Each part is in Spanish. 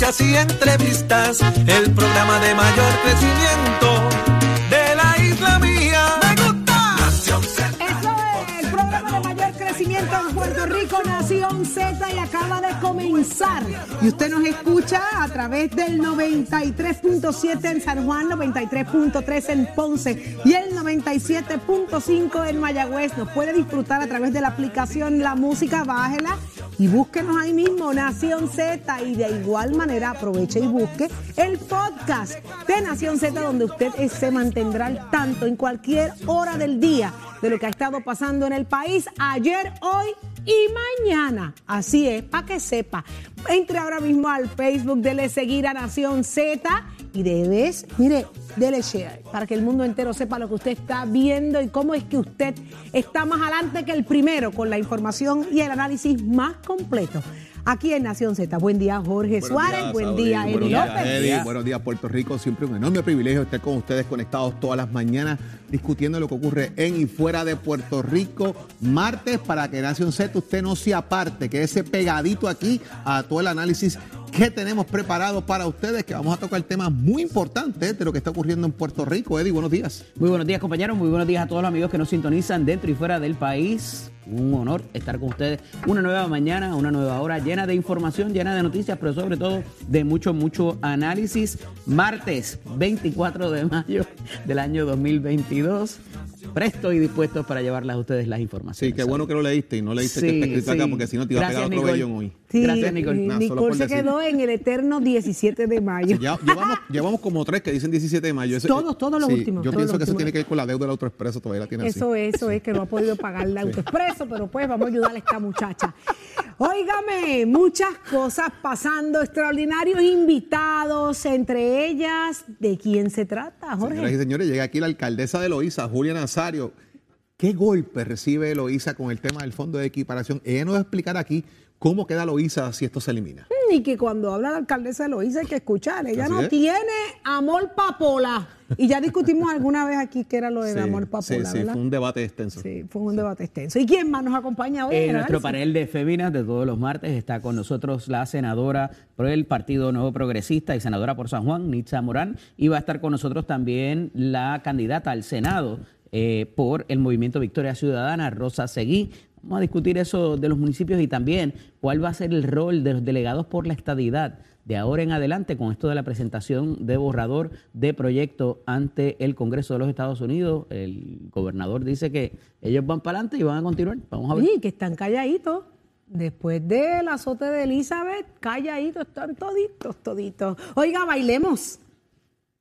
noticias y entrevistas, el programa de mayor crecimiento de la isla mía. Me gusta. Nación Z. Eso es el programa de mayor crecimiento en Puerto Rico, Nación Z, y acaba de comenzar. Y usted nos escucha a través del 93.7 en San Juan, 93.3 en Ponce y el 97.5 en Mayagüez. Nos puede disfrutar a través de la aplicación La Música, bájela y búsquenos ahí mismo, Nación Z. Y de igual manera aproveche y busque el podcast de Nación Z, donde usted se mantendrá al tanto en cualquier hora del día de lo que ha estado pasando en el país ayer, hoy y mañana. Así es, para que sepa. Entre ahora mismo al Facebook, dele seguir a Nación Z y debes, mire, dele share para que el mundo entero sepa lo que usted está viendo y cómo es que usted está más adelante que el primero con la información y el análisis más completo. Aquí en Nación Z. Buen día, Jorge Suárez. buen día, Buenos Eddie días, López. Eddie. Buenos días, Puerto Rico. Siempre un enorme privilegio estar con ustedes conectados todas las mañanas discutiendo lo que ocurre en y fuera de Puerto Rico. Martes, para que Nación Z usted no se aparte, que ese pegadito aquí a todo el análisis que tenemos preparado para ustedes, que vamos a tocar temas muy importantes de lo que está ocurriendo en Puerto Rico. Eddie, buenos días. Muy buenos días compañeros, muy buenos días a todos los amigos que nos sintonizan dentro y fuera del país. Un honor estar con ustedes una nueva mañana, una nueva hora llena de información, llena de noticias, pero sobre todo de mucho, mucho análisis. Martes 24 de mayo del año 2022. Presto y dispuesto para llevarlas a ustedes las informaciones. Sí, qué bueno que lo leíste y no leíste que está escrito acá porque si no te iba a pegar otro Nicole. vellón hoy. Sí, Gracias, Nicole. Nah, Nicole se decir. quedó en el eterno 17 de mayo. Ya- llevamos, llevamos como tres que dicen 17 de mayo. Eso- Todos, todos los sí, últimos, Yo pienso que eso últimos. tiene que ver con la deuda del autoexpreso, todavía la tiene así. Eso es, eso es, que no ha podido pagar el autoexpreso, pero pues vamos a ayudarle a esta muchacha. Óigame, muchas cosas pasando, extraordinarios invitados, entre ellas, ¿de quién se trata, Señoras y Jorge? señores, llega aquí la alcaldesa de Loíza, Julia Nazario. ¿Qué golpe recibe Loíza con el tema del fondo de equiparación? Ella nos va a explicar aquí cómo queda Loíza si esto se elimina. Y que cuando habla la alcaldesa de Loíza hay que escuchar, ella Así no es. tiene amor papola. Y ya discutimos alguna vez aquí que era lo del Sí, amor sí, papola, sí, ¿verdad? fue un debate extenso. Sí, fue un debate extenso. ¿Y quién más nos acompaña hoy? El nuestro panel de féminas de todos los martes está con nosotros la senadora por el Partido Nuevo Progresista y senadora por San Juan, Nitza Morán, y va a estar con nosotros también la candidata al Senado eh, por el Movimiento Victoria Ciudadana, Rosa Seguí. Vamos a discutir eso de los municipios y también cuál va a ser el rol de los delegados por la estadidad de ahora en adelante con esto de la presentación de borrador de proyecto ante el Congreso de los Estados Unidos. El gobernador dice que ellos van para adelante y van a continuar. Vamos a ver. Sí, que están calladitos. Después del azote de Elizabeth, calladitos, están toditos, toditos. Oiga, bailemos.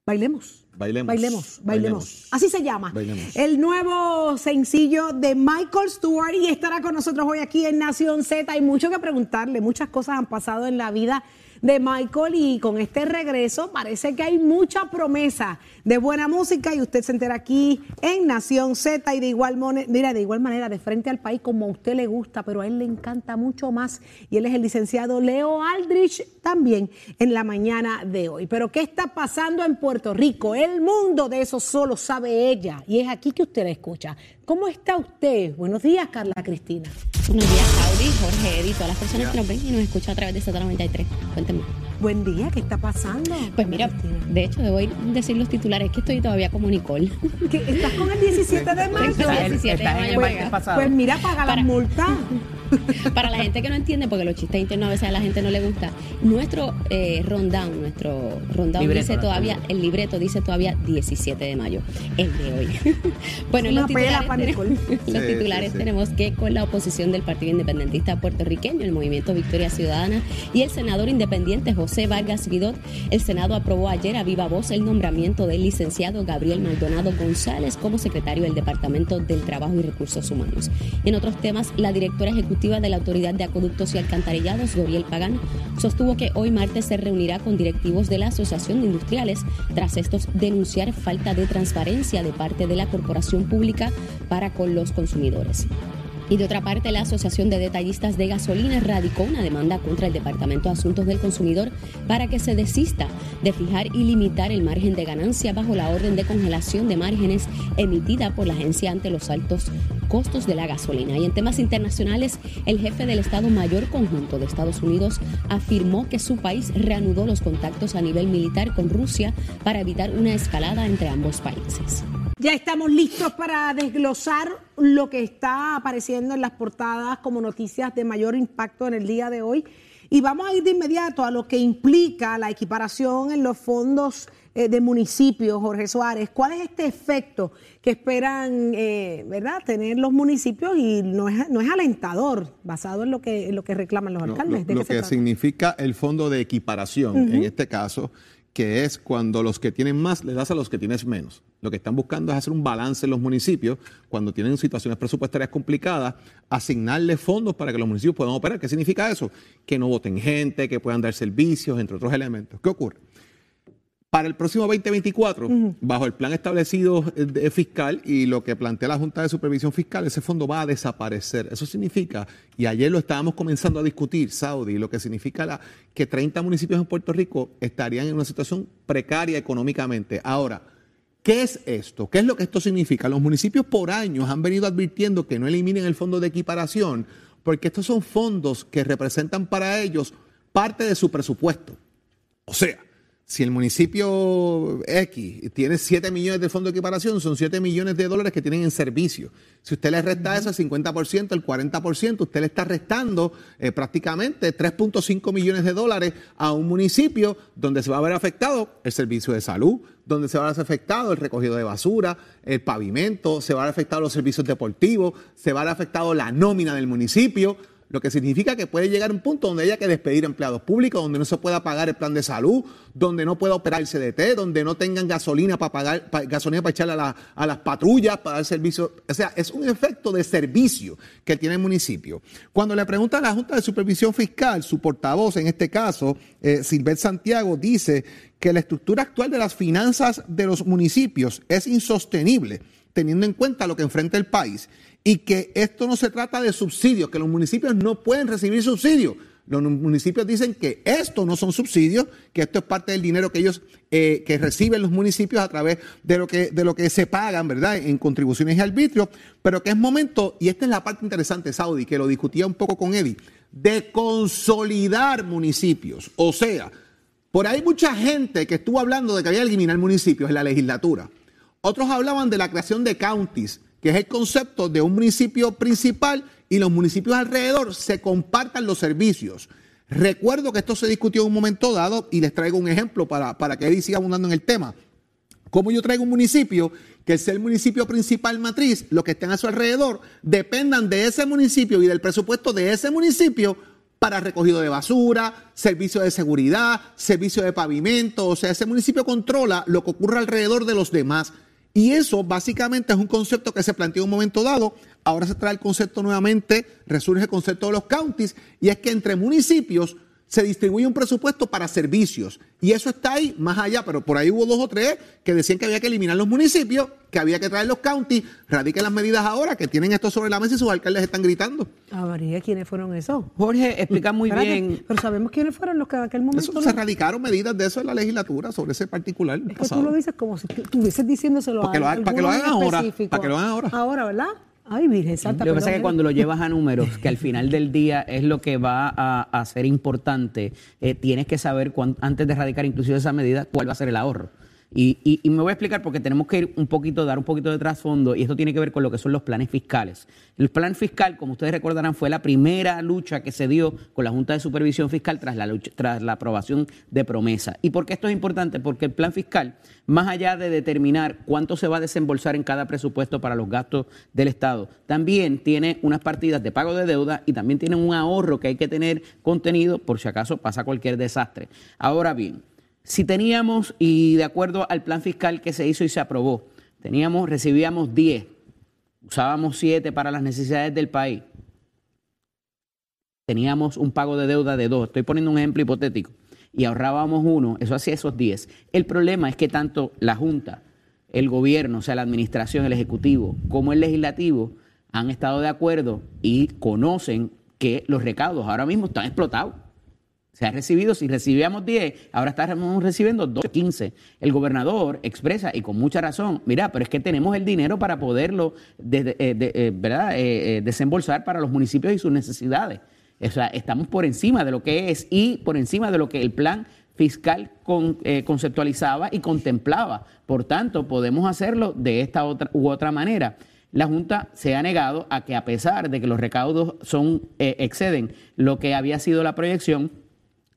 Bailemos. Bailemos. Bailemos, bailemos. Así se llama. Bailemos. El nuevo sencillo de Michael Stewart y estará con nosotros hoy aquí en Nación Z. Hay mucho que preguntarle, muchas cosas han pasado en la vida de Michael y con este regreso parece que hay mucha promesa de buena música y usted se entera aquí en Nación Z y de igual, mira, de igual manera de frente al país como a usted le gusta, pero a él le encanta mucho más y él es el licenciado Leo Aldrich también en la mañana de hoy. Pero ¿qué está pasando en Puerto Rico? El mundo de eso solo sabe ella y es aquí que usted la escucha. ¿Cómo está usted? Buenos días, Carla Cristina. Buenos días, Audi, Jorge, Edith, todas las personas que nos ven y nos escuchan a través de Z93. Cuéntenme. Buen día, ¿qué está pasando? Pues mira, Cristina? de hecho, debo ir a decir los titulares, que estoy todavía como Nicole. ¿Qué, ¿Estás con el 17 de mayo? El 17 de Estás en el mayo pasado. Pues mira, paga las Para- multas. Para la gente que no entiende, porque los chistes internos a veces a la gente no le gusta, nuestro eh, rundown, nuestro rundown Libreto, dice todavía, el libreto dice todavía 17 de mayo, el de hoy. bueno, los pela titulares, tenemos, los Sí, titulares sí, sí. tenemos que con la oposición del Partido Independentista puertorriqueño, el Movimiento Victoria Ciudadana y el senador independiente José Vargas Vidot, el Senado aprobó ayer a viva voz el nombramiento del licenciado Gabriel Maldonado González como secretario del Departamento del Trabajo y Recursos Humanos. En otros temas, la directora ejecutiva de la Autoridad de Acueductos y Alcantarillados, Doriel Pagán, sostuvo que hoy martes se reunirá con directivos de la Asociación de Industriales tras estos denunciar falta de transparencia de parte de la corporación pública para con los consumidores. Y de otra parte, la Asociación de Detallistas de Gasolina radicó una demanda contra el Departamento de Asuntos del Consumidor para que se desista de fijar y limitar el margen de ganancia bajo la orden de congelación de márgenes emitida por la agencia ante los altos costos de la gasolina. Y en temas internacionales, el jefe del Estado Mayor Conjunto de Estados Unidos afirmó que su país reanudó los contactos a nivel militar con Rusia para evitar una escalada entre ambos países. Ya estamos listos para desglosar lo que está apareciendo en las portadas como noticias de mayor impacto en el día de hoy. Y vamos a ir de inmediato a lo que implica la equiparación en los fondos eh, de municipios, Jorge Suárez. ¿Cuál es este efecto que esperan eh, ¿verdad? tener los municipios? Y no es, no es alentador, basado en lo que, en lo que reclaman los alcaldes. lo, lo que significa el fondo de equiparación, en este caso, que es cuando los que tienen más le das a los que tienes menos. Lo que están buscando es hacer un balance en los municipios cuando tienen situaciones presupuestarias complicadas, asignarle fondos para que los municipios puedan operar. ¿Qué significa eso? Que no voten gente, que puedan dar servicios, entre otros elementos. ¿Qué ocurre? Para el próximo 2024, bajo el plan establecido de fiscal y lo que plantea la Junta de Supervisión Fiscal, ese fondo va a desaparecer. Eso significa, y ayer lo estábamos comenzando a discutir, Saudi, lo que significa la, que 30 municipios en Puerto Rico estarían en una situación precaria económicamente. Ahora, ¿Qué es esto? ¿Qué es lo que esto significa? Los municipios por años han venido advirtiendo que no eliminen el fondo de equiparación porque estos son fondos que representan para ellos parte de su presupuesto. O sea, si el municipio X tiene 7 millones de fondo de equiparación, son 7 millones de dólares que tienen en servicio. Si usted le resta eso, el 50%, el 40%, usted le está restando eh, prácticamente 3.5 millones de dólares a un municipio donde se va a ver afectado el servicio de salud, donde se va a ver afectado el recogido de basura, el pavimento, se va a ver afectado los servicios deportivos, se va a ver afectado la nómina del municipio lo que significa que puede llegar un punto donde haya que despedir empleados públicos, donde no se pueda pagar el plan de salud, donde no pueda operar el CDT, donde no tengan gasolina para pagar, gasolina para echarle a, las patrullas, para dar servicio. O sea, es un efecto de servicio que tiene el municipio. Cuando le pregunta a la Junta de Supervisión Fiscal, su portavoz, en este caso, eh, Silvet Santiago, dice que la estructura actual de las finanzas de los municipios es insostenible, teniendo en cuenta lo que enfrenta el país y que esto no se trata de subsidios, que los municipios no pueden recibir subsidios. Los municipios dicen que esto no son subsidios, que esto es parte del dinero que ellos eh, que reciben los municipios a través de lo que de lo que se pagan, ¿verdad? En contribuciones y arbitrios, pero que es momento y esta es la parte interesante, Saudi, que lo discutía un poco con Eddie, de consolidar municipios. O sea, por ahí mucha gente que estuvo hablando de que había que eliminar municipios en la legislatura. Otros hablaban de la creación de counties que es el concepto de un municipio principal y los municipios alrededor se compartan los servicios. Recuerdo que esto se discutió en un momento dado y les traigo un ejemplo para, para que Eddie siga abundando en el tema. Como yo traigo un municipio que es el municipio principal matriz, los que estén a su alrededor dependan de ese municipio y del presupuesto de ese municipio para recogido de basura, servicio de seguridad, servicio de pavimento, o sea, ese municipio controla lo que ocurre alrededor de los demás. Y eso básicamente es un concepto que se planteó en un momento dado. Ahora se trae el concepto nuevamente, resurge el concepto de los counties, y es que entre municipios se distribuye un presupuesto para servicios. Y eso está ahí, más allá, pero por ahí hubo dos o tres que decían que había que eliminar los municipios, que había que traer los counties, radiquen las medidas ahora, que tienen esto sobre la mesa y sus alcaldes están gritando. Ah, María, ¿quiénes fueron esos? Jorge explica muy bien. Pero sabemos quiénes fueron los que en aquel momento. Eso, se radicaron medidas de eso en la legislatura sobre ese particular. Es que tú lo dices como si estuvieses diciéndoselo a Para que lo hagan ahora. Para que lo hagan ahora. Ahora, ¿verdad? Ay, Virgen Santa. Lo que pasa es que cuando lo llevas a números, que al final del día es lo que va a, ser importante, eh, tienes que saber antes de erradicar inclusive esa medida cuál va a ser el ahorro. Y, me voy a explicar porque tenemos que ir un poquito, dar un poquito de trasfondo y esto tiene que ver con lo que son los planes fiscales. El plan fiscal, como ustedes recordarán, fue la primera lucha que se dio con la Junta de Supervisión Fiscal tras la, tras la aprobación de promesa. ¿Y por qué esto es importante? Porque el plan fiscal, más allá de determinar cuánto se va a desembolsar en cada presupuesto para los gastos del Estado, también tiene unas partidas de pago de deuda y también tiene un ahorro que hay que tener contenido por si acaso pasa cualquier desastre. Ahora bien, si teníamos, y de acuerdo al plan fiscal que se hizo y se aprobó, teníamos, recibíamos 10, usábamos 7 para las necesidades del país, teníamos un pago de deuda de 2, estoy poniendo un ejemplo hipotético, y ahorrábamos uno, eso hacía esos 10. El problema es que tanto la Junta, el gobierno, o sea, la administración, el Ejecutivo, como el Legislativo, han estado de acuerdo y conocen que los recaudos ahora mismo están explotados. Se ha recibido, si recibíamos 10, ahora estamos recibiendo 12, 15. El gobernador expresa, y con mucha razón, mira, pero es que tenemos el dinero para poderlo de, eh, eh, ¿verdad? Eh, desembolsar para los municipios y sus necesidades. O sea, estamos por encima de lo que es y por encima de lo que el plan fiscal con, conceptualizaba y contemplaba. Por tanto, podemos hacerlo de esta otra, u otra manera la Junta se ha negado a que a pesar de que los recaudos son exceden lo que había sido la proyección,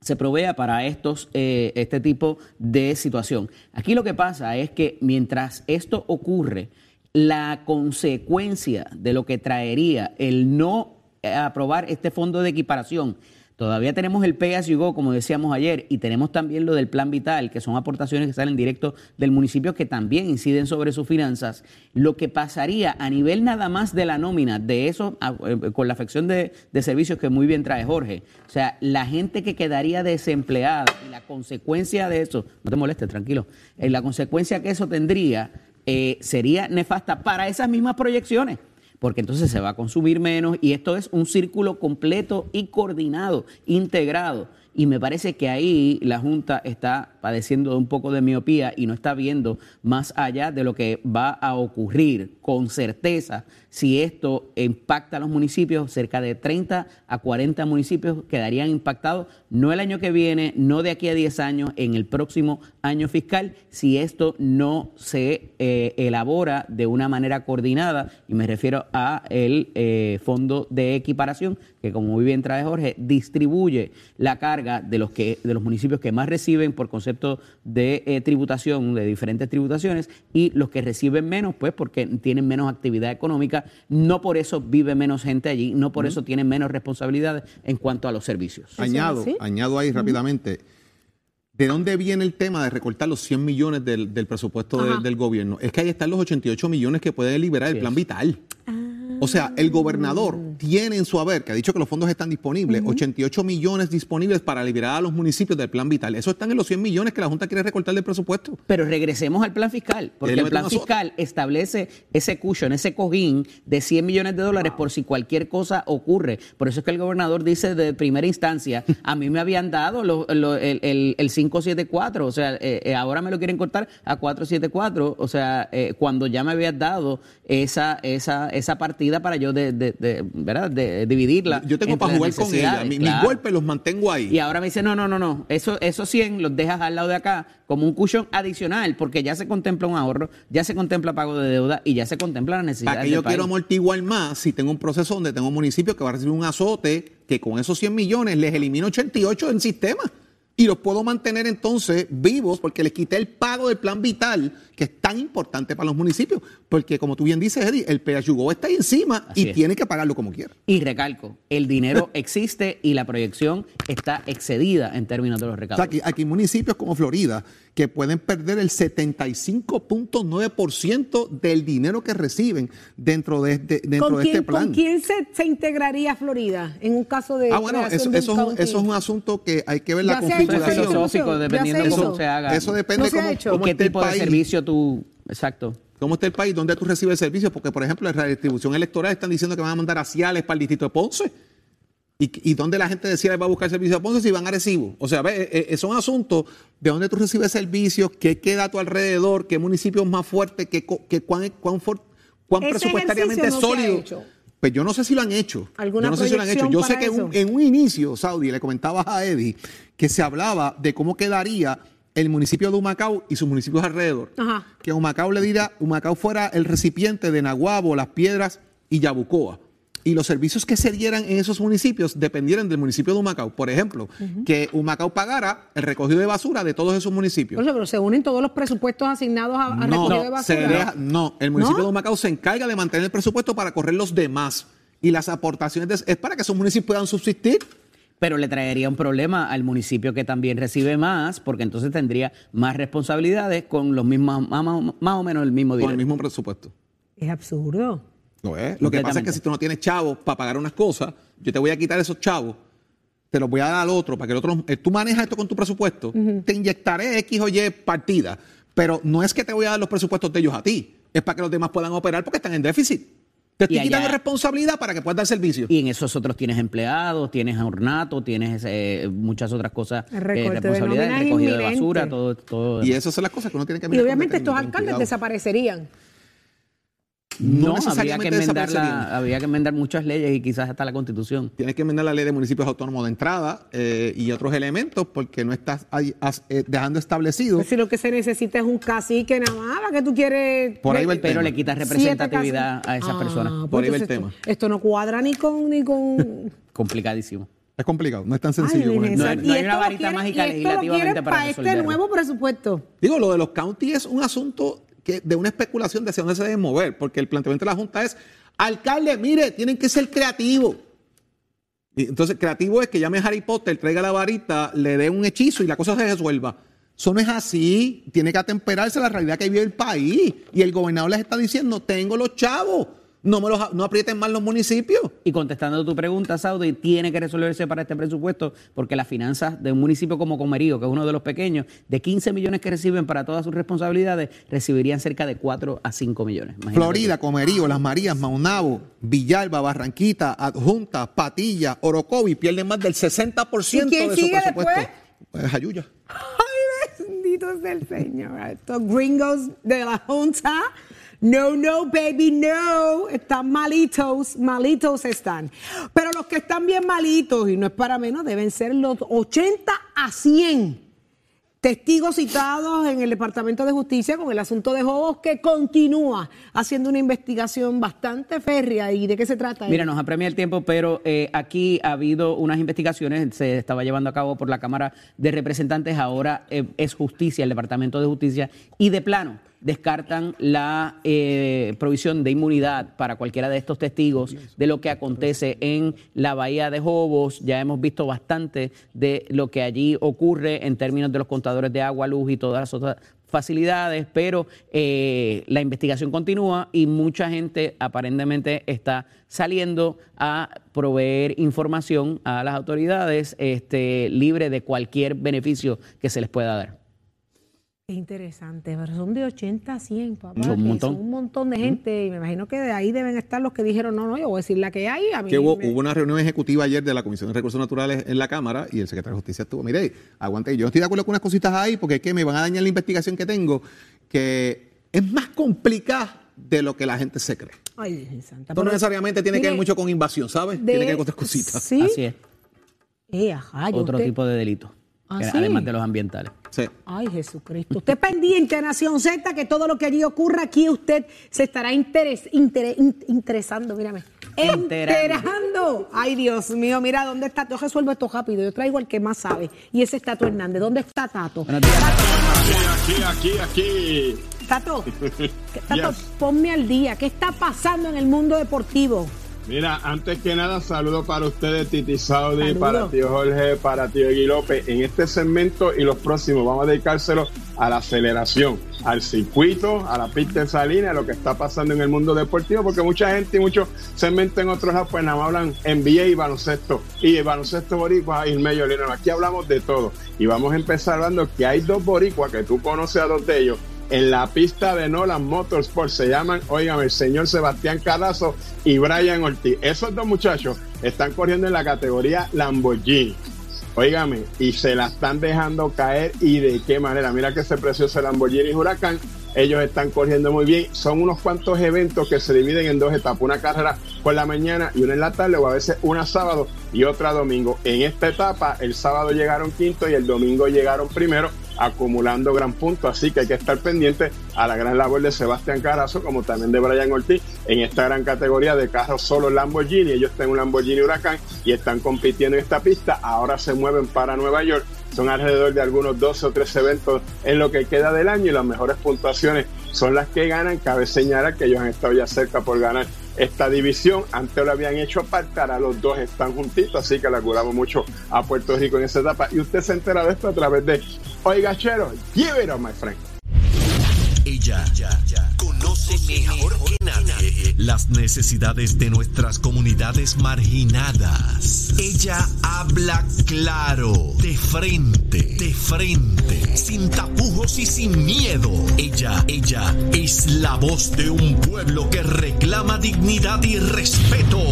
se provea para estos, eh, este tipo de situación. Aquí lo que pasa es que mientras esto ocurre, la consecuencia de lo que traería el no aprobar este fondo de equiparación Todavía tenemos el Pay As como decíamos ayer, y tenemos también lo del Plan Vital, que son aportaciones que salen directo del municipio que también inciden sobre sus finanzas. Lo que pasaría a nivel nada más de la nómina, de eso, eh, con la afección de, servicios que muy bien trae Jorge, o sea, la gente que quedaría desempleada y la consecuencia de eso, no te molestes, tranquilo, eh, la consecuencia que eso tendría eh, sería nefasta para esas mismas proyecciones porque entonces se va a consumir menos y esto es un círculo completo y coordinado, integrado. Y me parece que ahí la Junta está padeciendo un poco de miopía y no está viendo más allá de lo que va a ocurrir con certeza si esto impacta a los municipios, cerca de 30 a 40 municipios quedarían impactados, no el año que viene, no de aquí a 10 años, en el próximo año fiscal, si esto no se eh, elabora de una manera coordinada, y me refiero a el eh, fondo de equiparación, que como muy bien trae Jorge, distribuye la carga de los, que, de los municipios que más reciben por concepto de eh, tributación, de diferentes tributaciones, y los que reciben menos, pues porque tienen menos actividad económica no por eso vive menos gente allí, no por eso tienen menos responsabilidades en cuanto a los servicios. Añado, añado ahí rápidamente. ¿De dónde viene el tema de recortar los 100 millones del, presupuesto del gobierno? Es que ahí están los 88 millones que puede liberar el plan vital. Ah. O sea, el gobernador tiene en su haber, que ha dicho que los fondos están disponibles, 88 millones disponibles para liberar a los municipios del plan vital. Eso están en los 100 millones que la Junta quiere recortar del presupuesto. Pero regresemos al plan fiscal, porque el plan fiscal establece ese cushion, ese cojín de 100 millones de dólares por si cualquier cosa ocurre. Por eso es que el gobernador dice de primera instancia, a mí me habían dado el, 574, o sea, eh, eh, ahora me lo quieren cortar a 474, o sea, eh, cuando ya me habías dado esa, esa, esa partida para yo de, de, ¿verdad? de dividirla. Yo tengo para jugar con ella. mis golpes los mantengo ahí. Y ahora me dice, no, no, no, no. Eso, esos 100 los dejas al lado de acá como un cushion adicional, porque ya se contempla un ahorro, ya se contempla pago de deuda y ya se contempla la necesidad. ¿Para que yo quiero amortiguar más si tengo un proceso donde tengo un municipio que va a recibir un azote que con esos 100 millones les elimino 88 en sistema? Y los puedo mantener entonces vivos porque les quité el pago del plan vital, que es tan importante para los municipios, porque como tú bien dices, Eddie, el PHUGO está ahí encima y tiene que pagarlo como quiera. Y recalco, el dinero existe y la proyección está excedida en términos de los recaudos. aquí, aquí municipios como Florida que pueden perder el 75.9% del dinero que reciben dentro de este, dentro de este plan. ¿Con quién se, integraría Florida en un caso de... Ah, bueno, eso, es un, asunto que hay que ver la configuración. Eso dependiendo de cómo se haga. Eso depende de cómo, cómo qué tipo de servicio tú... Exacto. ¿Cómo está el país? ¿Dónde tú recibes servicios? Porque, por ejemplo, en la redistribución electoral están diciendo que van a mandar a Ciales para el distrito de Ponce. ¿Y, dónde la gente decía va a buscar servicio a Ponce si van a Recibo? O sea, ve, eh, eh, son asuntos de dónde tú recibes servicios, qué queda a tu alrededor, qué municipio es más fuerte, qué, cuán, cuán, cuán presupuestariamente sólido. Pues yo no sé si lo han hecho. yo no sé si lo han hecho. Yo sé que en un inicio, Saudi, le comentaba a Eddie que se hablaba de cómo quedaría el municipio de Humacao y sus municipios alrededor. Que Humacao le diera, Humacao fuera el recipiente de Naguabo, Las Piedras y Yabucoa y los servicios que se dieran en esos municipios dependieran del municipio de Humacao. Por ejemplo, que Humacao pagara el recogido de basura de todos esos municipios. pero se unen todos los presupuestos asignados a, recogido de basura. no, el municipio de Humacao se encarga de mantener el presupuesto para correr los demás. Y las aportaciones es para que esos municipios puedan subsistir pero le traería un problema al municipio que también recibe más, porque entonces tendría más responsabilidades con los mismos, más, o menos el mismo dinero. Con el mismo presupuesto. Es absurdo. Lo que pasa es que si tú no tienes chavos para pagar unas cosas, yo te voy a quitar esos chavos, te los voy a dar al otro, para que el otro. Eh, tú manejas esto con tu presupuesto, te inyectaré X o Y partida, pero no es que te voy a dar los presupuestos de ellos a ti, es para que los demás puedan operar porque están en déficit. Te estoy Y quitando allá- responsabilidad para que puedas dar servicio. Y en esos otros tienes empleados, tienes ornato, tienes eh, muchas otras cosas, eh, de responsabilidades, nómina es recogido de inminente. basura, todo, todo. Y esas son las cosas que uno tiene que Y mirar con obviamente estos alcaldes cuidado. desaparecerían. No no, habría que, enmendar la, habría que enmendar muchas leyes y quizás hasta la constitución. Tienes que enmendar la ley de municipios autónomos de entrada eh, y otros elementos porque no estás ahí, as- eh, dejando establecido. Pues si lo que se necesita es un cacique nada más, ¿para que tú quieres? Por ahí va el Pero tema. le quitas representatividad a esas Ah, personas. pues Por ahí va el tema. Esto, no cuadra ni con ni con. Complicadísimo. Es complicado, no es tan sencillo. Ay, No hay- no una varita quieren- mágica legislativamente para para este resolverlo. nuevo presupuesto. Digo, lo de los county es un asunto de una especulación de hacia dónde se deben mover, porque el planteamiento de la Junta es, alcalde, mire, tienen que ser creativos. Y entonces, creativo es que llame Harry Potter, traiga la varita, le dé un hechizo y la cosa se resuelva. Eso no es así. Tiene que atemperarse a la realidad que vive el país. Y el gobernador les está diciendo, tengo los chavos, no, me los, no aprieten más los municipios. Y contestando tu pregunta, Saudi, tiene que resolverse para este presupuesto porque las finanzas de un municipio como Comerío, que es uno de los pequeños, de 15 millones que reciben para todas sus responsabilidades, recibirían cerca de 4 a 5 millones. Imagínate Florida, Comerío, Las Marías, Maunabo, Villalba, Barranquita, Adjunta, Patilla, Orocovi pierden más del 60% ¿Y quién de su sigue presupuesto. después? Pues Ayuya. Ay, bendito es el Señor. Estos gringos de la Junta. No, no, baby, no. Están malitos, malitos están. Pero los que están bien malitos, y no es para menos, deben ser los 80 a 100 testigos citados en el Departamento de Justicia con el asunto de Jobos, que continúa haciendo una investigación bastante férrea. ¿Y de qué se trata? Mira, nos apremia el tiempo, pero eh, aquí ha habido unas investigaciones, se estaba llevando a cabo por la Cámara de Representantes, ahora eh, es justicia, el Departamento de Justicia, y de plano descartan la eh, provisión de inmunidad para cualquiera de estos testigos de lo que acontece en la Bahía de Jobos. Ya hemos visto bastante de lo que allí ocurre en términos de los contadores de agua, luz y todas las otras facilidades, pero eh, la investigación continúa y mucha gente aparentemente está saliendo a proveer información a las autoridades este, libre de cualquier beneficio que se les pueda dar. Qué interesante, pero son de 80 a 100, papá. Son un montón. Son un montón de gente y me imagino que de ahí deben estar los que dijeron, no, no, yo voy a decir la que hay. A mí Que hubo, me- hubo una reunión ejecutiva ayer de la Comisión de Recursos Naturales en la Cámara y el secretario de Justicia estuvo, mire, aguante, yo estoy de acuerdo con unas cositas ahí porque es que me van a dañar la investigación que tengo, que es más complicada de lo que la gente se cree. Ay, Santa. Esto no necesariamente tiene que ver mucho con invasión, ¿sabes? de- Tiene que ver con otras cositas. Sí. Así es, Eh, ajá, otro usted- tipo de delito, ¿Ah, que- sí? además de los ambientales. Sí. Ay, Jesucristo. Usted pendiente, Nación Z, que todo lo que allí ocurra aquí, usted se estará interes- intere- in- interesando, mírame. Enterando. Ay, Dios mío, mira, ¿dónde está? Yo resuelvo esto rápido. Yo traigo al que más sabe. Y ese es Tato Hernández. ¿Dónde está Tato? Días. Aquí, aquí, aquí. Tato, ¿qué- Tato, Yes. ponme al día. ¿Qué está pasando en el mundo deportivo? Mira, antes que nada, saludo para ustedes, Titi Saudi, Saludo. para tío Jorge, para tío Egui López. En este segmento y los próximos vamos a dedicárselo a la aceleración, al circuito, a la pista de Salina, a lo que está pasando en el mundo deportivo, porque mucha gente y muchos segmentos en otros lados, pues nada más hablan NBA y baloncesto, y el baloncesto boricua y medio. Aquí hablamos de todo. Y vamos a empezar hablando que hay dos boricuas, que tú conoces a dos de ellos, en la pista de Nolan Motorsport se llaman, oigan, el señor Sebastián Carazo y Brian Ortiz. Esos dos muchachos están corriendo en la categoría Lamborghini. Óigame, y se la están dejando caer y de qué manera. Mira que ese precioso Lamborghini Huracán. Ellos están corriendo muy bien. Son unos cuantos eventos que se dividen en dos etapas. Una carrera por la mañana y una en la tarde, o a veces una sábado y otra domingo. En esta etapa, el sábado llegaron quinto y el domingo llegaron primero, acumulando gran punto. Así que hay que estar pendiente a la gran labor de Sebastián Carazo, como también de Brian Ortiz, en esta gran categoría de carros solo Lamborghini. Ellos tienen un Lamborghini Huracán y están compitiendo en esta pista. Ahora se mueven para Nueva York. Son alrededor de algunos 12 o 13 eventos en lo que queda del año y las mejores puntuaciones son las que ganan. Cabe señalar que ellos han estado ya cerca por ganar esta división. Antes lo habían hecho aparte, ahora los dos están juntitos, así que le auguramos mucho a Puerto Rico en esa etapa. Y usted se entera de esto a través de Oiga Chero, give it up, my friend. Ella conoce mejor que las necesidades de nuestras comunidades marginadas. Ella habla claro, de frente, de frente, sin tapujos y sin miedo. Ella, ella es la voz de un pueblo que reclama dignidad y respeto.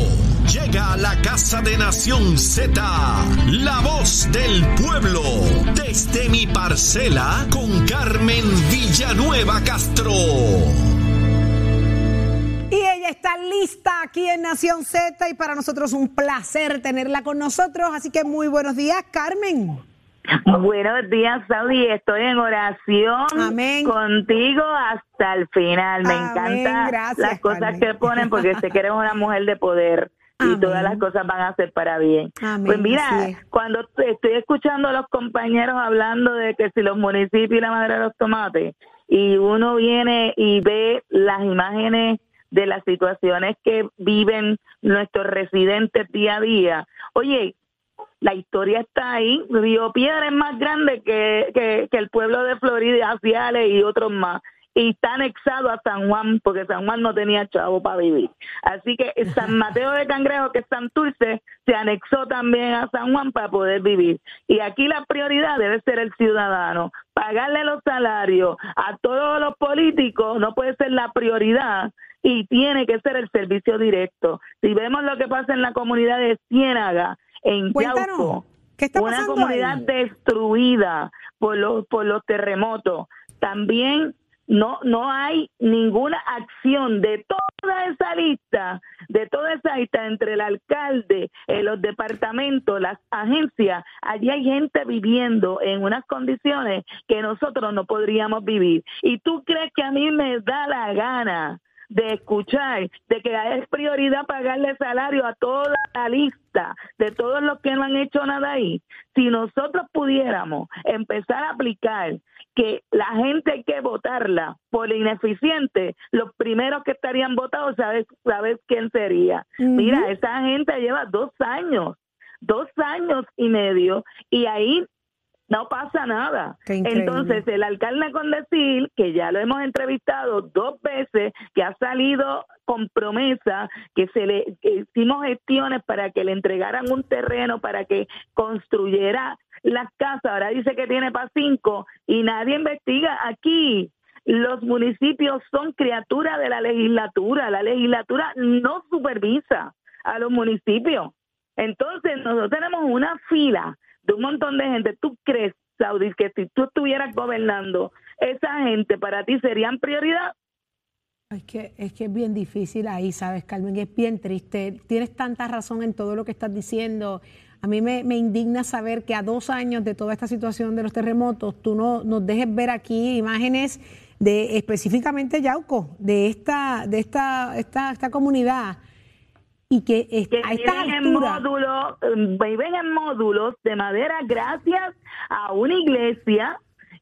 Llega a la Casa de Nación Z, la voz del pueblo, desde mi parcela con Carmen Villanueva Castro. Lista aquí en Nación Z y para nosotros un placer tenerla con nosotros. Así que muy buenos días, Carmen. Buenos días, Saudi. Estoy en oración contigo hasta el final. Me encantan las cosas que ponen porque sé que eres una mujer de poder y todas las cosas van a ser para bien. Pues mira, cuando estoy escuchando a los compañeros hablando de que si los municipios y la madre de los tomates, y uno viene y ve las imágenes de las situaciones que viven nuestros residentes día a día, oye, la historia está ahí. Río Piedra es más grande que, que, que el pueblo de Florida, Ciales y otros más y está anexado a San Juan, porque San Juan no tenía chavo para vivir. Así que San Mateo de Cangrejo, que es Santurce, se anexó también a San Juan para poder vivir. Y aquí la prioridad debe ser el ciudadano. Pagarle los salarios a todos los políticos no puede ser la prioridad y tiene que ser el servicio directo. Si vemos lo que pasa en la comunidad de Ciénaga, en Yauco, una comunidad destruida por los, por los terremotos, también no no hay ninguna acción de toda esa lista, de toda esa lista entre el alcalde, eh, los departamentos, las agencias, allí hay gente viviendo en unas condiciones que nosotros no podríamos vivir. ¿Y tú crees que a mí me da la gana de escuchar de que es prioridad pagarle salario a toda la lista de todos los que no han hecho nada ahí. Si nosotros pudiéramos empezar a aplicar que la gente hay que votarla por ineficiente, los primeros que estarían votados, ¿sabes, sabes quién sería? Mira, esa gente lleva dos años, dos años y medio, y ahí no pasa nada. Entonces, el alcalde con decir que ya lo hemos entrevistado dos veces, que ha salido con promesa, que se le hicimos gestiones para que le entregaran un terreno para que construyera las casas, ahora dice que tiene para cinco y nadie investiga aquí. Los municipios son criaturas de la legislatura, la legislatura no supervisa a los municipios. Entonces, nosotros tenemos una fila de un montón de gente. ¿Tú crees, Saudi, que si tú estuvieras gobernando, esa gente para ti serían prioridad? Es que, es que es bien difícil ahí, ¿sabes, Carmen? Es bien triste. Tienes tanta razón en todo lo que estás diciendo. A mí me, indigna saber que a dos años de toda esta situación de los terremotos, tú no nos dejes ver aquí imágenes de específicamente Yauco, de esta, de esta, esta, esta comunidad y que, viven en módulos, viven en módulos de madera gracias a una iglesia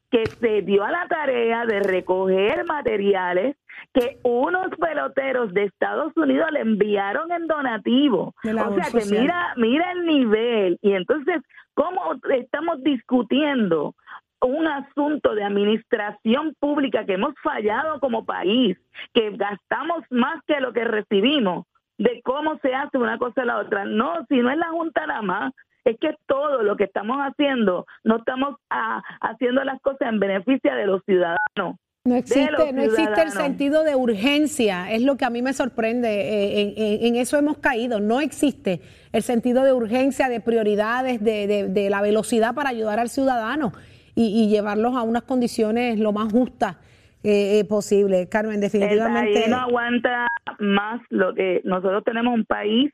que se dio a la tarea de recoger materiales que unos peloteros de Estados Unidos le enviaron en donativo. O sea que mira, mira el nivel. Y entonces, ¿cómo estamos discutiendo un asunto de administración pública que hemos fallado como país, que gastamos más que lo que recibimos? De cómo se hace una cosa a la otra. No, si no es la Junta nada más, es que todo lo que estamos haciendo, no estamos ah, haciendo las cosas en beneficio de los ciudadanos. No existe, no existe el sentido de urgencia, es lo que a mí me sorprende, eh, en, eso hemos caído, no existe el sentido de urgencia, de prioridades, de, la velocidad para ayudar al ciudadano y, y llevarlos a unas condiciones lo más justas eh, posible. Carmen, definitivamente. El no aguanta más lo que nosotros tenemos un país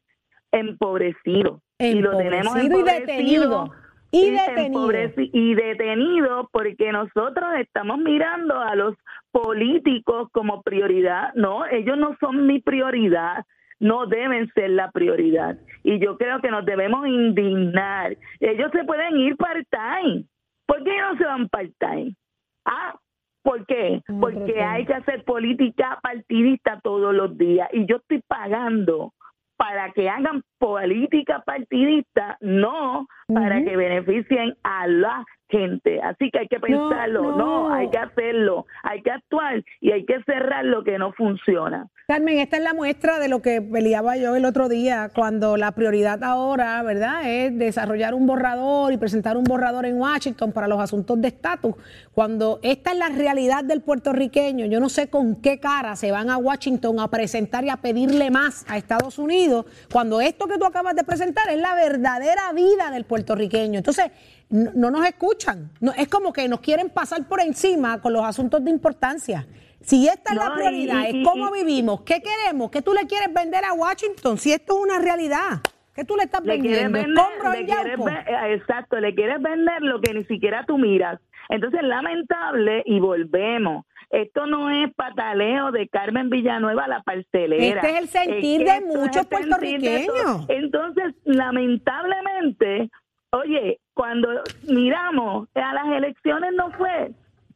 empobrecido, y lo tenemos detenido. Y detenido. y detenido porque nosotros estamos mirando a los políticos como prioridad. No, ellos no son mi prioridad no deben ser la prioridad. Y yo creo que nos debemos indignar. Ellos se pueden ir part-time. ¿Por qué no se van part-time? Ah, ¿Por qué? Porque hay que hacer política partidista todos los días y yo estoy pagando para que hagan política partidista, no para que beneficien a la gente. Así que hay que pensarlo, no, hay que hacerlo, hay que actuar y hay que cerrar lo que no funciona. Carmen, esta es la muestra de lo que peleaba yo el otro día, cuando la prioridad ahora, ¿verdad?, es desarrollar un borrador y presentar un borrador en Washington para los asuntos de estatus. Cuando esta es la realidad del puertorriqueño, yo no sé con qué cara se van a Washington a presentar y a pedirle más a Estados Unidos, cuando esto que tú acabas de presentar es la verdadera vida del puertorriqueño. Entonces, no, nos escuchan. No, es como que nos quieren pasar por encima con los asuntos de importancia. Si esta es la prioridad, es cómo vivimos, qué queremos, qué tú le quieres vender a Washington, si esto es una realidad. ¿Qué tú le estás vendiendo? Eh, exacto, le quieres vender lo que ni siquiera tú miras. Entonces, lamentable, y volvemos. Esto no es pataleo de Carmen Villanueva la parcelera. Este es el sentir de muchos puertorriqueños. Entonces, lamentablemente, oye, cuando miramos a las elecciones no fue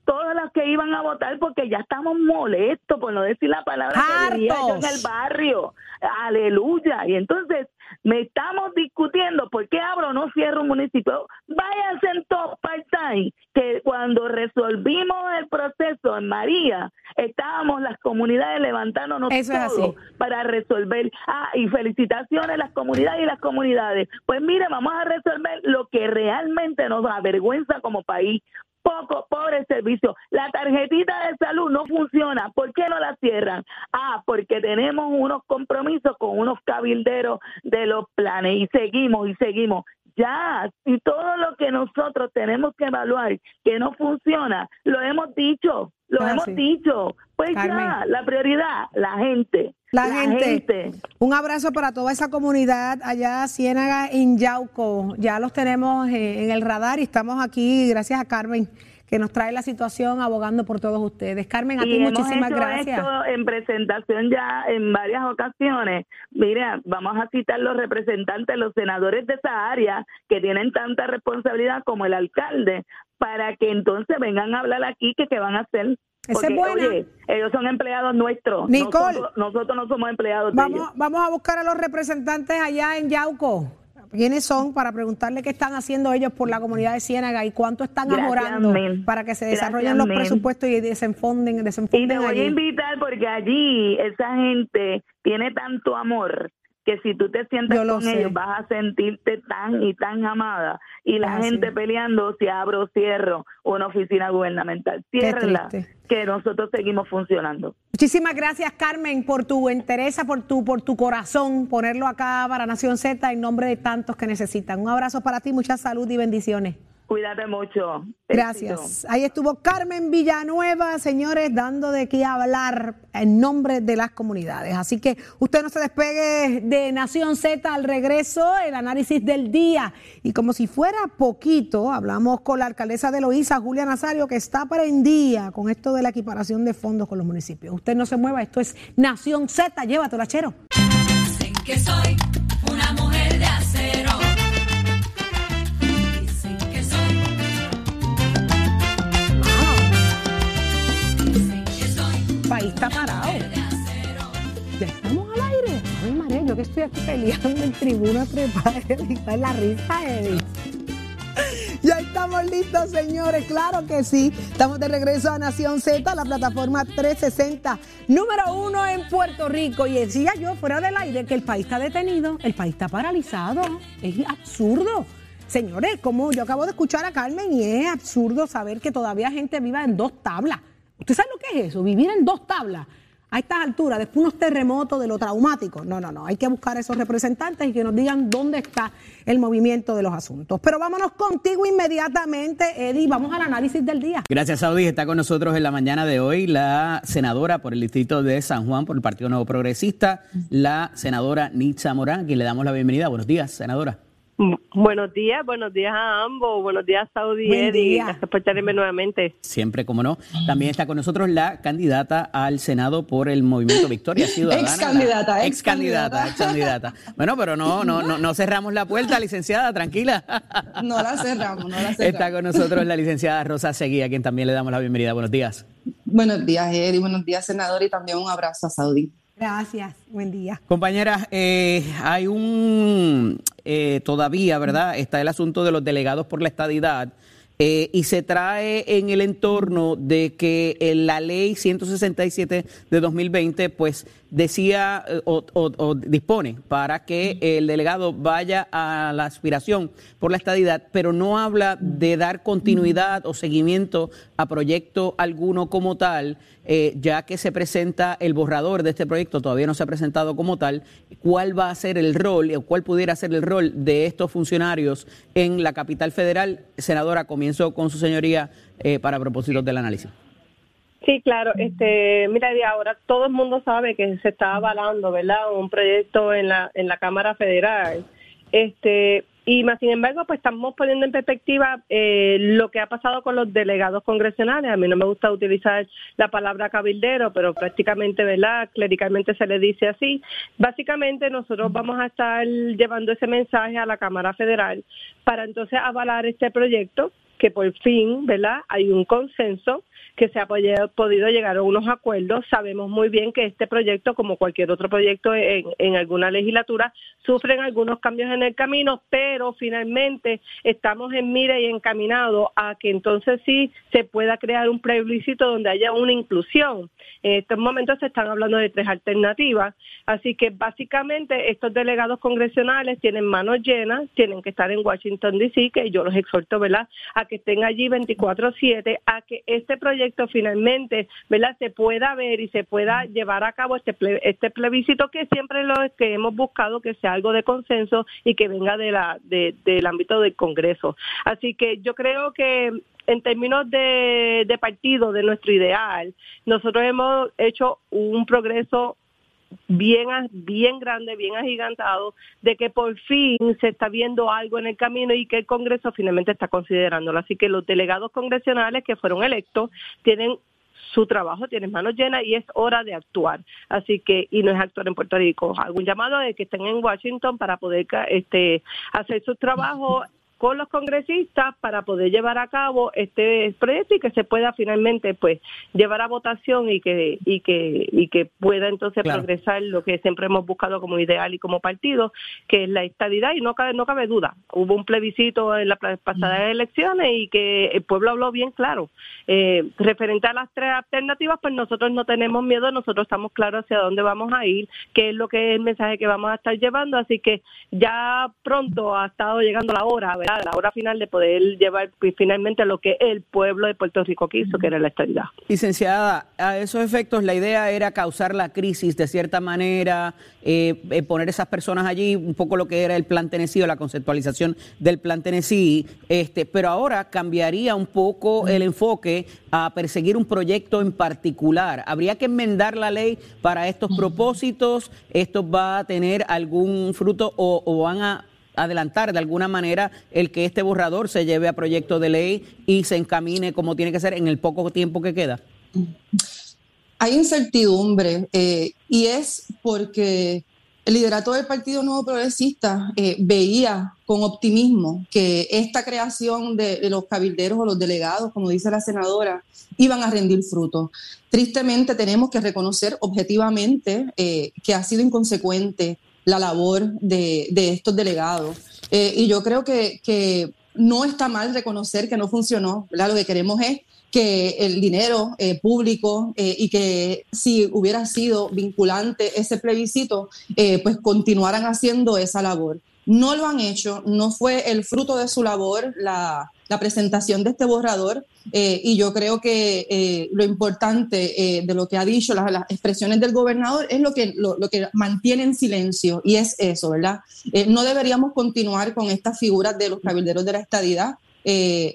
todas las que iban a votar porque ya estamos molestos, por no decir la palabra que diría yo en el barrio. Aleluya. Y entonces me estamos discutiendo por qué abro o no cierro un municipio. Váyanse en top part-time, que cuando resolvimos el proceso en María, estábamos las comunidades levantándonos todo para resolver. Ah, y felicitaciones a las comunidades y las comunidades. Pues mire, vamos a resolver lo que realmente nos avergüenza como país poco, pobre servicio. La tarjetita de salud no funciona. ¿Por qué no la cierran? Ah, porque tenemos unos compromisos con unos cabilderos de los planes y seguimos y seguimos. Ya, y todo lo que nosotros tenemos que evaluar que no funciona, lo hemos dicho, lo hemos dicho. Pues ya, la prioridad, la gente. La, gente. Un abrazo para toda esa comunidad allá, Ciénaga, en Yauco. Ya los tenemos eh, en el radar y estamos aquí, gracias a Carmen que nos trae la situación abogando por todos ustedes. Carmen, a ti muchísimas gracias. Esto en presentación ya en varias ocasiones. Mira, vamos a citar los representantes, los senadores de esa área que tienen tanta responsabilidad como el alcalde, para que entonces vengan a hablar aquí que qué van a hacer esa es buena. ellos son empleados nuestros. Nicole. Nosotros, no somos empleados vamos, de ellos. Vamos a buscar a los representantes allá en Yauco. ¿Quiénes son? Para preguntarle qué están haciendo ellos por la comunidad de Ciénaga y cuánto están ahorrando para que se desarrollen los presupuestos y desenfonden, desenfonden Y te voy a invitar porque allí esa gente tiene tanto amor que si tú te sientas con ellos vas a sentirte tan y tan amada. Y la gente peleando si abro o cierro una oficina gubernamental. Ciérrala, que nosotros seguimos funcionando. Muchísimas gracias, Carmen, por tu interés, por tu, por tu corazón, ponerlo acá para Nación Z en nombre de tantos que necesitan. Un abrazo para ti, mucha salud y bendiciones. Cuídate mucho. Gracias. Ahí estuvo Carmen Villanueva, señores, dando de qué hablar en nombre de las comunidades. Así que usted no se despegue de Nación Z al regreso, el análisis del día. Y como si fuera poquito, hablamos con la alcaldesa de Loíza, Julia Nazario, que está prendida con esto de la equiparación de fondos con los municipios. Usted no se mueva, esto es Nación Z, llévatelo, chero. que soy está parado. Ya estamos al aire. Ay, María, yo que estoy aquí peleando en tribuna trepada, la risa, Eddie. Ya estamos listos, señores. Claro que sí. Estamos de regreso a Nación Z, la plataforma 360, número uno en Puerto Rico. Y decía yo fuera del aire que el país está detenido, el país está paralizado. Es absurdo. Señores, como yo acabo de escuchar a Carmen y es absurdo saber que todavía gente viva en dos tablas. ¿Usted sabe lo que es eso? Vivir en dos tablas a estas alturas, después unos terremotos de lo traumático. No, no, no. Hay que buscar a esos representantes y que nos digan dónde está el movimiento de los asuntos. Pero vámonos contigo inmediatamente, Eddie. Vamos al análisis del día. Gracias, Saudi. Está con nosotros en la mañana de hoy la senadora por el distrito de San Juan por el Partido Nuevo Progresista, la senadora Nitza Morán, a quien le damos la bienvenida. Buenos días, senadora. Buenos días, buenos días a ambos, buenos días Saudi y Eddie, gracias por estarme nuevamente. Siempre, como no. También está con nosotros la candidata al Senado por el Movimiento Victoria Ciudadana. ex candidata, ex candidata, ex candidata. Bueno, pero no, no, no, no cerramos la puerta, licenciada, tranquila. No la cerramos, no la cerramos. Está con nosotros la licenciada Rosa Seguí, a quien también le damos la bienvenida. Buenos días. Buenos días, Eddie, buenos días, senador, y también un abrazo a Saudi. Gracias, buen día. Compañeras, eh, hay un, eh, todavía, ¿verdad? Está el asunto de los delegados por la estadidad eh, y se trae en el entorno de que eh, la ley 167 de 2020 pues decía eh, o, dispone para que el delegado vaya a la aspiración por la estadidad, pero no habla de dar continuidad o seguimiento a proyecto alguno como tal, ya que se presenta el borrador de este proyecto, todavía no se ha presentado como tal, cuál va a ser el rol o cuál pudiera ser el rol de estos funcionarios en la capital federal. Senadora, comienzo con su señoría eh, para propósitos del análisis. Sí, claro. Este, mira, de ahora todo el mundo sabe que se está avalando, ¿verdad? Un proyecto en la en la Cámara Federal. Este, y más sin embargo, pues estamos poniendo en perspectiva eh, lo que ha pasado con los delegados congresionales. A mí no me gusta utilizar la palabra cabildero, pero prácticamente, ¿verdad? Clericalmente se le dice así. Básicamente nosotros vamos a estar llevando ese mensaje a la Cámara Federal para entonces avalar este proyecto que por fin, ¿verdad? Hay un consenso que se ha podido llegar a unos acuerdos. Sabemos muy bien que este proyecto, como cualquier otro proyecto en, alguna legislatura, sufren algunos cambios en el camino, pero finalmente estamos en mira y encaminados a que entonces sí se pueda crear un plebiscito donde haya una inclusión. En estos momentos se están hablando de tres alternativas, así que básicamente estos delegados congresionales tienen manos llenas, tienen que estar en Washington, D.C., que yo los exhorto, ¿verdad?, a que estén allí 24/7, a que este proyecto finalmente, ¿verdad?, se pueda ver y se pueda llevar a cabo este, este plebiscito que siempre lo que hemos buscado que sea algo de consenso y que venga de la, del ámbito del Congreso. Así que yo creo que en términos de, de partido, de nuestro ideal, nosotros hemos hecho un progreso bien, bien grande, bien agigantado, de que por fin se está viendo algo en el camino y que el Congreso finalmente está considerándolo. Así que los delegados congresionales que fueron electos tienen su trabajo, tienen manos llenas y es hora de actuar. Así que, y no es actuar en Puerto Rico, algún llamado de que estén en Washington para poder este, hacer su trabajo con los congresistas para poder llevar a cabo este proyecto y que se pueda finalmente pues llevar a votación y que y que y que pueda entonces progresar lo que siempre hemos buscado como ideal y como partido que es la estabilidad y no cabe no cabe duda hubo un plebiscito en las pasadas elecciones y que el pueblo habló bien claro. Eh, referente a las tres alternativas pues nosotros no tenemos miedo nosotros estamos claros hacia dónde vamos a ir qué es lo que es el mensaje que vamos a estar llevando. Así que ya pronto ha estado llegando la hora a la hora final de poder llevar finalmente lo que el pueblo de Puerto Rico quiso, que era la estabilidad. Licenciada, a esos efectos la idea era causar la crisis de cierta manera, eh, eh, poner esas personas allí, un poco lo que era el plan Tennessee o la conceptualización del plan Tennessee, este, pero ahora cambiaría un poco el enfoque a perseguir un proyecto en particular. ¿Habría que enmendar la ley para estos propósitos? ¿Esto va a tener algún fruto o van a adelantar de alguna manera el que este borrador se lleve a proyecto de ley y se encamine como tiene que ser en el poco tiempo que queda? Hay incertidumbre eh, y es porque el liderato del Partido Nuevo Progresista eh, veía con optimismo que esta creación de, los cabilderos o los delegados, como dice la senadora, iban a rendir fruto. Tristemente tenemos que reconocer objetivamente eh, que ha sido inconsecuente la labor de, estos delegados. Eh, y yo creo que, no está mal reconocer que no funcionó. Lo que queremos es que el dinero eh, público eh, y que si hubiera sido vinculante ese plebiscito, pues continuaran haciendo esa labor. No lo han hecho, no fue el fruto de su labor la, presentación de este borrador eh, y yo creo que eh, lo importante eh, de lo que ha dicho, las, las, expresiones del gobernador, es lo que, lo, lo, que mantiene en silencio y es eso, ¿verdad? no deberíamos continuar con estas figuras de los cabilderos de la estadidad.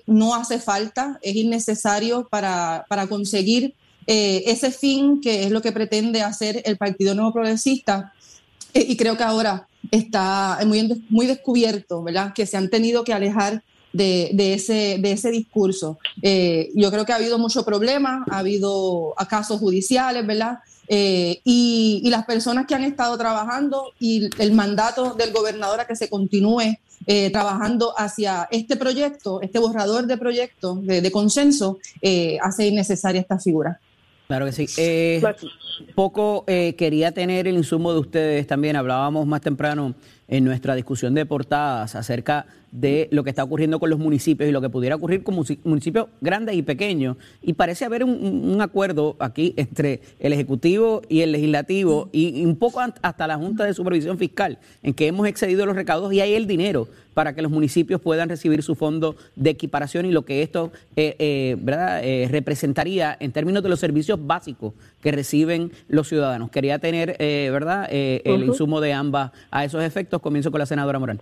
no hace falta, es innecesario para, para conseguir ese fin que es lo que pretende hacer el Partido Nuevo Progresista. y creo que ahora está muy, muy descubierto, ¿verdad? Que se han tenido que alejar de, ese, de ese discurso. Eh, yo creo que ha habido mucho problema, ha habido casos judiciales, ¿verdad? Eh, y, las personas que han estado trabajando y el mandato del gobernador a que se continúe eh, trabajando hacia este proyecto, este borrador de proyecto de, consenso, hace innecesaria esta figura. Claro que sí. Eh, poco eh, quería tener el insumo de ustedes también. Hablábamos más temprano en nuestra discusión de portadas acerca de lo que está ocurriendo con los municipios y lo que pudiera ocurrir con municipios grandes y pequeños. Y parece haber un, acuerdo aquí entre el Ejecutivo y el Legislativo y, un poco hasta la Junta de Supervisión Fiscal, en que hemos excedido los recaudos y hay el dinero para que los municipios puedan recibir su fondo de equiparación y lo que esto eh, eh, ¿verdad? Eh, representaría en términos de los servicios básicos que reciben los ciudadanos. Quería tener ¿verdad? el insumo de ambas a esos efectos. Comienzo con la senadora Morán.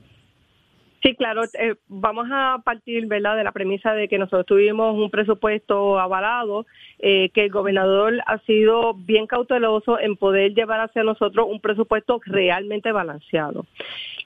Sí, claro, eh, vamos a partir ¿verdad? de la premisa de que nosotros tuvimos un presupuesto avalado, eh, que el gobernador ha sido bien cauteloso en poder llevar hacia nosotros un presupuesto realmente balanceado.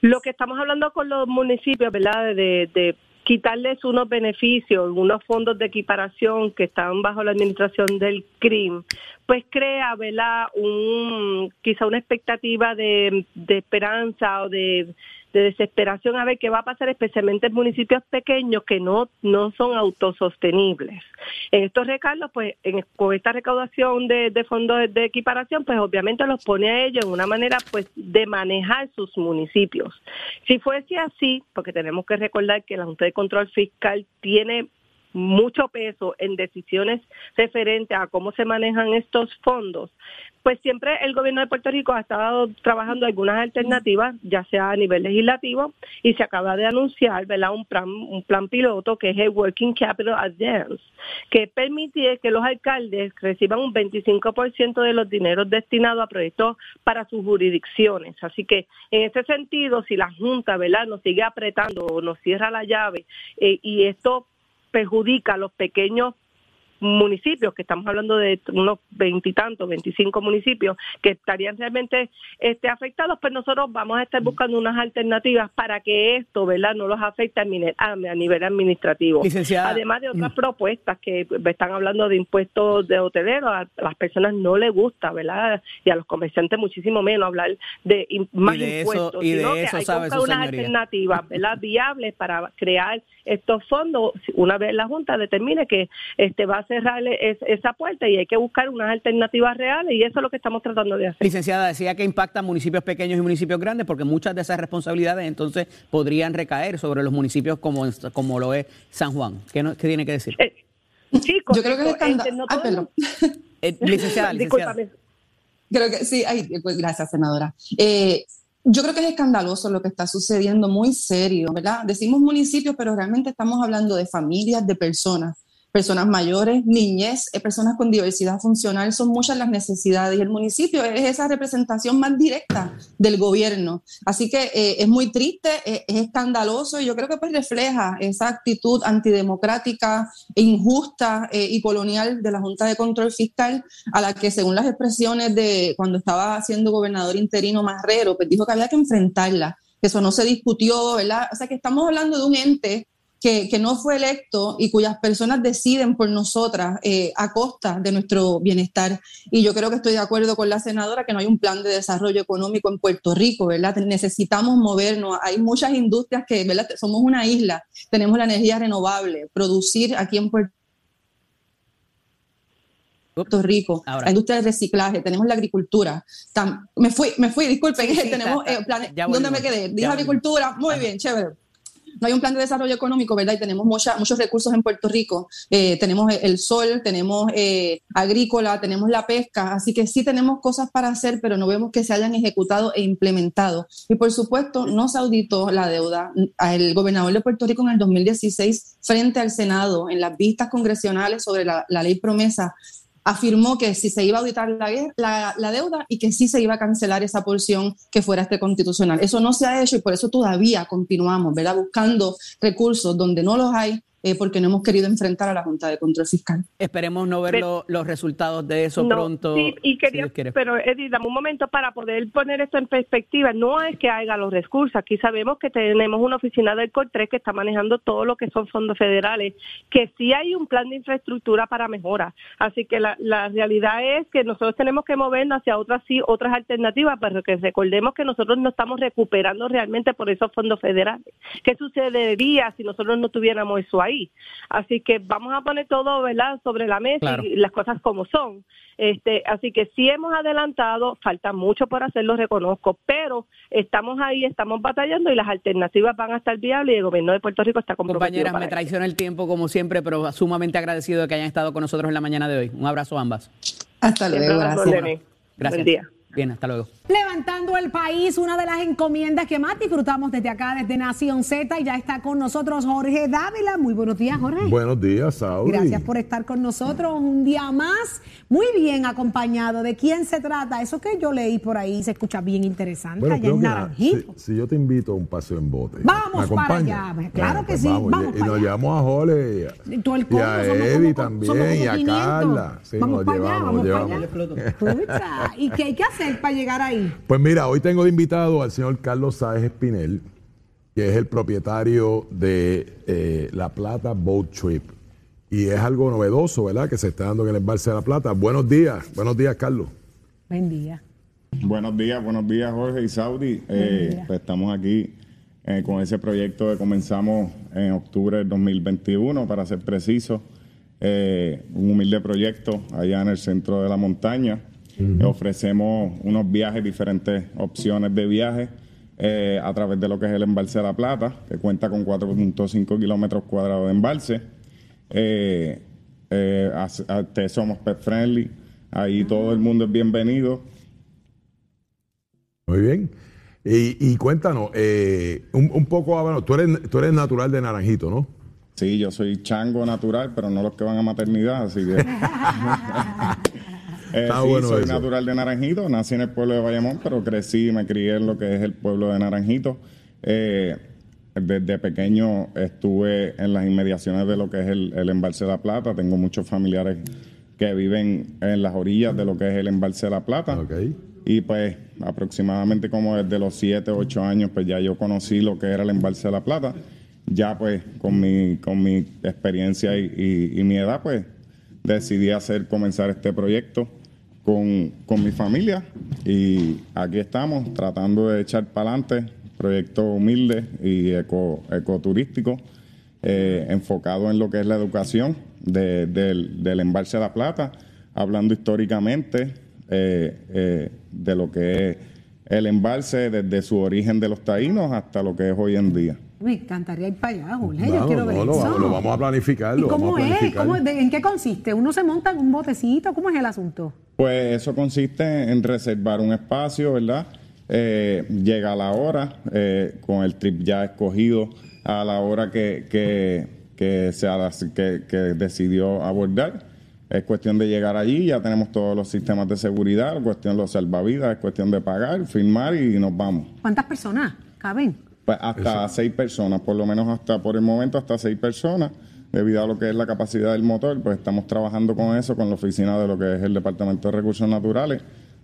Lo que estamos hablando con los municipios, ¿verdad? De, quitarles unos beneficios, unos fondos de equiparación que están bajo la administración del CRIM, pues crea, ¿verdad? Un, quizá una expectativa de, de esperanza o de de desesperación a ver qué va a pasar, especialmente en municipios pequeños que no, no son autosostenibles. En estos recargos, pues con esta recaudación de, fondos de, equiparación, pues obviamente los pone a ellos en una manera pues de manejar sus municipios. Si fuese así, porque tenemos que recordar que la Junta de Control Fiscal tiene mucho peso en decisiones referentes a cómo se manejan estos fondos, pues siempre el gobierno de Puerto Rico ha estado trabajando algunas alternativas, ya sea a nivel legislativo, y se acaba de anunciar ¿verdad? Un, plan, un plan piloto que es el Working Capital Advance, que permite que los alcaldes reciban un 25% de los dineros destinados a proyectos para sus jurisdicciones. Así que en ese sentido, si la Junta ¿verdad? nos sigue apretando o nos cierra la llave eh, y esto perjudica a los pequeños municipios, que estamos hablando de unos veintitantos, veinticinco municipios que estarían realmente este, afectados, pues nosotros vamos a estar buscando unas alternativas para que esto, ¿verdad?, no los afecte a, nivel administrativo. Además de otras mm. propuestas que están hablando de impuestos de hoteleros, a las personas no les gusta, ¿verdad?, y a los comerciantes muchísimo menos hablar de más impuestos, y de eso, que hay que buscar unas alternativas, ¿verdad?, viables para crear estos fondos una vez la Junta determine que este va a cerrarle esa puerta y hay que buscar unas alternativas reales y eso es lo que estamos tratando de hacer. Licenciada, decía que impacta municipios pequeños y municipios grandes porque muchas de esas responsabilidades entonces podrían recaer sobre los municipios como, como lo es San Juan. ¿Qué, no, qué tiene que decir? Eh, sí, Yo creo que es este, eh, licenciada, licenciada. Creo que sí, ay, pues, gracias, senadora. Eh, yo creo que es escandaloso lo que está sucediendo, muy serio, ¿verdad? Decimos municipios, pero realmente estamos hablando de familias, de personas personas mayores, niñez, eh, personas con diversidad funcional, son muchas las necesidades y el municipio es esa representación más directa del gobierno. Así que eh, es muy triste, eh, es escandaloso y yo creo que pues refleja esa actitud antidemocrática, injusta y colonial de la Junta de Control Fiscal a la que según las expresiones de cuando estaba siendo gobernador interino Marrero, pues dijo que había que enfrentarla, que eso no se discutió, ¿verdad? O sea que estamos hablando de un ente que, no fue electo y cuyas personas deciden por nosotras eh, a costa de nuestro bienestar. Y yo creo que estoy de acuerdo con la senadora que no hay un plan de desarrollo económico en Puerto Rico, ¿verdad? Necesitamos movernos. Hay muchas industrias que, ¿verdad? Somos una isla, tenemos la energía renovable, producir aquí en Puerto Rico, la industria del reciclaje, tenemos la agricultura. me fui, me fui, disculpen, tenemos eh, ¿Dónde me quedé? Dije agricultura, muy bien, chévere no hay un plan de desarrollo económico, ¿verdad? Y tenemos muchos recursos en Puerto Rico. Eh, tenemos el sol, tenemos eh, agrícola, tenemos la pesca, así que sí tenemos cosas para hacer, pero no vemos que se hayan ejecutado e implementado. Y por supuesto, no se auditó la deuda. El gobernador de Puerto Rico en el 2016, frente al Senado, en las vistas congresionales sobre la ley promesa, afirmó que si se iba a auditar la, la, deuda y que sí se iba a cancelar esa porción que fuera este constitucional. Eso no se ha hecho y por eso todavía continuamos, ¿verdad? Buscando recursos donde no los hay eh, porque no hemos querido enfrentar a la Junta de Control Fiscal. Esperemos no ver los resultados de eso pronto. Sí, y quería, pero Edith, dame un momento para poder poner esto en perspectiva. No es que haya los recursos, aquí sabemos que tenemos una oficina del COR3 que está manejando todo lo que son fondos federales, que sí hay un plan de infraestructura para mejora. Así que la, la realidad es que nosotros tenemos que movernos hacia otras sí, otras alternativas, pero que recordemos que nosotros no estamos recuperando realmente por esos fondos federales. ¿Qué sucedería si nosotros no tuviéramos eso ahí? País. Así que vamos a poner todo, ¿verdad?, sobre la mesa y las cosas como son. Este, así que sí hemos adelantado, falta mucho por hacerlo, reconozco, pero estamos ahí, estamos batallando y las alternativas van a estar viables y el gobierno de Puerto Rico está comprometido. Compañeras, me traiciona el tiempo como siempre, pero sumamente agradecido de que hayan estado con nosotros en la mañana de hoy. Un abrazo a ambas. Hasta luego. Gracias. Gracias. día. Bien, hasta luego. Levantando el país, una de las encomiendas que más disfrutamos desde acá, desde Nación Z, y ya está con nosotros Jorge Dávila. Muy buenos días, Jorge. Buenos días, Saúl. Gracias por estar con nosotros un día más, muy bien acompañado. ¿De quién se trata? Eso que yo leí por ahí se escucha bien interesante, allá en Naranjito. Si, yo te invito a un paseo en bote. Vamos para allá, claro que pues sí. Vamos, y, nos llevamos a Jorge y a, y también y a Carla. vamos para allá, vamos para allá. ¿Y qué hay que hacer? Para llegar ahí? Pues mira, hoy tengo de invitado al señor Carlos Sáez Espinel, que es el propietario de eh, La Plata Boat Trip. Y es algo novedoso, ¿verdad? Que se está dando en el embalse de La Plata. Buenos días, buenos días, Carlos. Buen día. Buenos días, buenos días, Jorge y Saudi. Eh, pues estamos aquí eh, con ese proyecto que comenzamos en octubre del 2021, para ser preciso. un humilde proyecto allá en el centro de la montaña. Ofrecemos unos viajes, diferentes opciones de viaje eh, a través de lo que es el embalse de La Plata, que cuenta con 4.5 kilómetros cuadrados de embalse. Eh, eh, somos pet friendly, ahí todo el mundo es bienvenido. Muy bien. Y, cuéntanos, un, un, poco, bueno, tú eres, tú eres natural de Naranjito, ¿no? Sí, yo soy chango natural, pero no los que van a maternidad, así que... Eh, sí, soy natural de Naranjito, nací en el pueblo de Bayamón, pero crecí y me crié en lo que es el pueblo de Naranjito. Eh, desde pequeño estuve en las inmediaciones de lo que es el, embalse de la Plata. Tengo muchos familiares que viven en las orillas de lo que es el embalse de la Plata. Y pues aproximadamente como desde los 7, 8 años, pues ya yo conocí lo que era el embalse de la Plata. Ya pues con mi, con mi experiencia y, y mi edad, pues decidí hacer, comenzar este proyecto con, con mi familia y aquí estamos tratando de echar para adelante proyecto humilde y eco, ecoturístico eh, enfocado en lo que es la educación del, del, embalse de la plata, hablando históricamente eh, eh, de lo que es el embalse desde su origen de los taínos hasta lo que es hoy en día. Me encantaría ir para allá, Jorge. Yo quiero ver lo, eso. Lo, vamos a planificar. cómo es? ¿En qué consiste? ¿Uno se monta en un botecito? ¿Cómo es el asunto? Pues eso consiste en reservar un espacio, ¿verdad? Eh, llega la hora, eh, con el trip ya escogido a la hora que, que, que, se, que, que decidió abordar. Es cuestión de llegar allí, ya tenemos todos los sistemas de seguridad, cuestión de los salvavidas, es cuestión de pagar, firmar y nos vamos. ¿Cuántas personas caben? Pues hasta seis personas, por lo menos hasta por el momento hasta seis personas, debido a lo que es la capacidad del motor, pues estamos trabajando con eso, con la oficina de lo que es el Departamento de Recursos Naturales,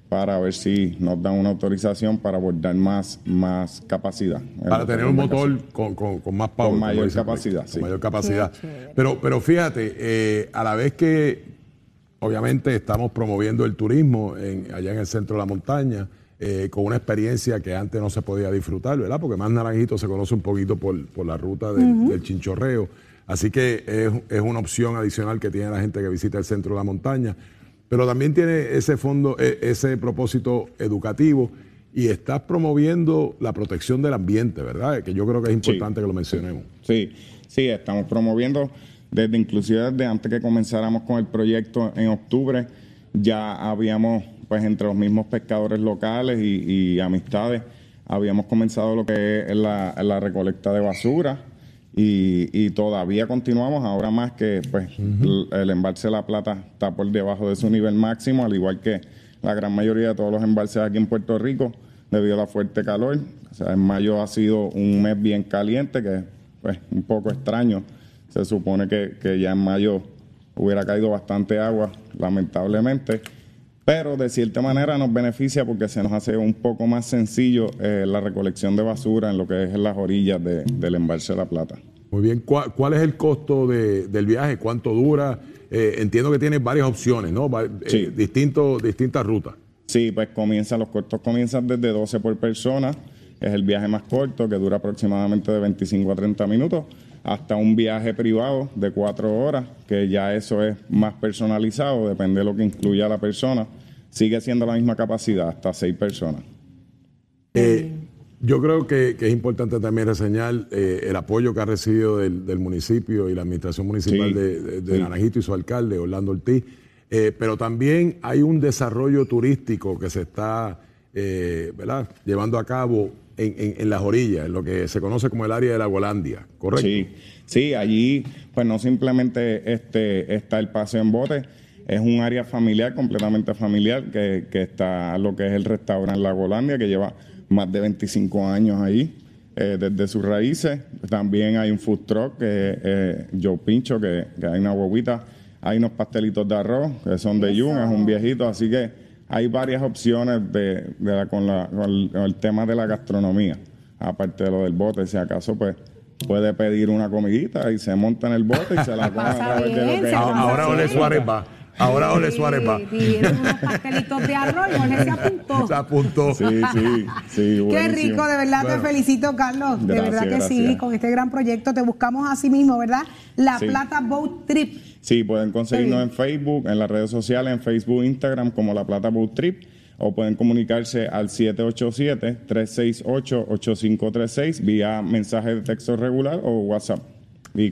para ver si nos dan una autorización para abordar más, más capacidad. Para tener un motor con, con, más power. Con mayor capacidad, sí. mayor capacidad. Pero, pero fíjate, eh, a la vez que obviamente estamos promoviendo el turismo en, allá en el centro de la montaña, eh, con una experiencia que antes no se podía disfrutar, ¿verdad? Porque más Naranjito se conoce un poquito por, la ruta del, chinchorreo. Así que es, una opción adicional que tiene la gente que visita el centro de la montaña. Pero también tiene ese fondo, e, ese propósito educativo y estás promoviendo la protección del ambiente, ¿verdad? Que yo creo que es importante que lo mencionemos. Sí, sí, estamos promoviendo desde inclusive desde antes que comenzáramos con el proyecto en octubre, ya habíamos pues entre los mismos pescadores locales y, amistades habíamos comenzado lo que es la, recolecta de basura y, todavía continuamos, ahora más que pues el, embalse de La Plata está por debajo de su nivel máximo, al igual que la gran mayoría de todos los embalses aquí en Puerto Rico, debido a la fuerte calor. O sea, en mayo ha sido un mes bien caliente, que pues un poco extraño. Se supone que, que ya en mayo hubiera caído bastante agua, lamentablemente pero de cierta manera nos beneficia porque se nos hace un poco más sencillo eh, la recolección de basura en lo que es en las orillas del embalse de La Plata. Muy bien, ¿cuál, es el costo del viaje? ¿Cuánto dura? Eh, entiendo que tiene varias opciones, ¿no? Eh, sí. distintas rutas. Sí, pues comienzan, los costos comienzan desde 12 por persona, es el viaje más corto que dura aproximadamente de 25 a 30 minutos hasta un viaje privado de cuatro horas, que ya eso es más personalizado, depende de lo que incluya la persona. Sigue siendo la misma capacidad, hasta seis personas. Eh, yo creo que, es importante también reseñar eh, el apoyo que ha recibido del, municipio y la administración municipal de, Naranjito y su alcalde, Orlando Ortiz, eh, pero también hay un desarrollo turístico que se está llevando a cabo en, las orillas, en lo que se conoce como el área de la Golandia, ¿correcto? Sí, sí, allí pues no simplemente este, está el paseo en bote, es un área familiar, completamente familiar, que, que está lo que es el restaurante La Golandia, que lleva más de 25 años ahí, eh, desde sus raíces. También hay un food truck, que eh, yo pincho, que, hay una huevita. Hay unos pastelitos de arroz, que son de Yun, es un viejito, así que hay varias opciones de, con, el, tema de la gastronomía, aparte de lo del bote, si acaso pues puede pedir una comidita y se monta en el bote y se la come a través de lo que Ahora Ole Suárez va. Ahora Ole Suárez va. Pidieron unos pastelitos de arroz y Ole se apuntó. Se apuntó. Sí, sí, sí. Qué rico, de verdad te felicito, Carlos. de verdad que sí, con este gran proyecto te buscamos a sí mismo, ¿verdad? La Plata Boat Trip. Sí, pueden conseguirnos en Facebook, en las redes sociales, en Facebook, Instagram, como La Plata Boat Trip o pueden comunicarse al 787-368-8536 vía mensaje de texto regular o WhatsApp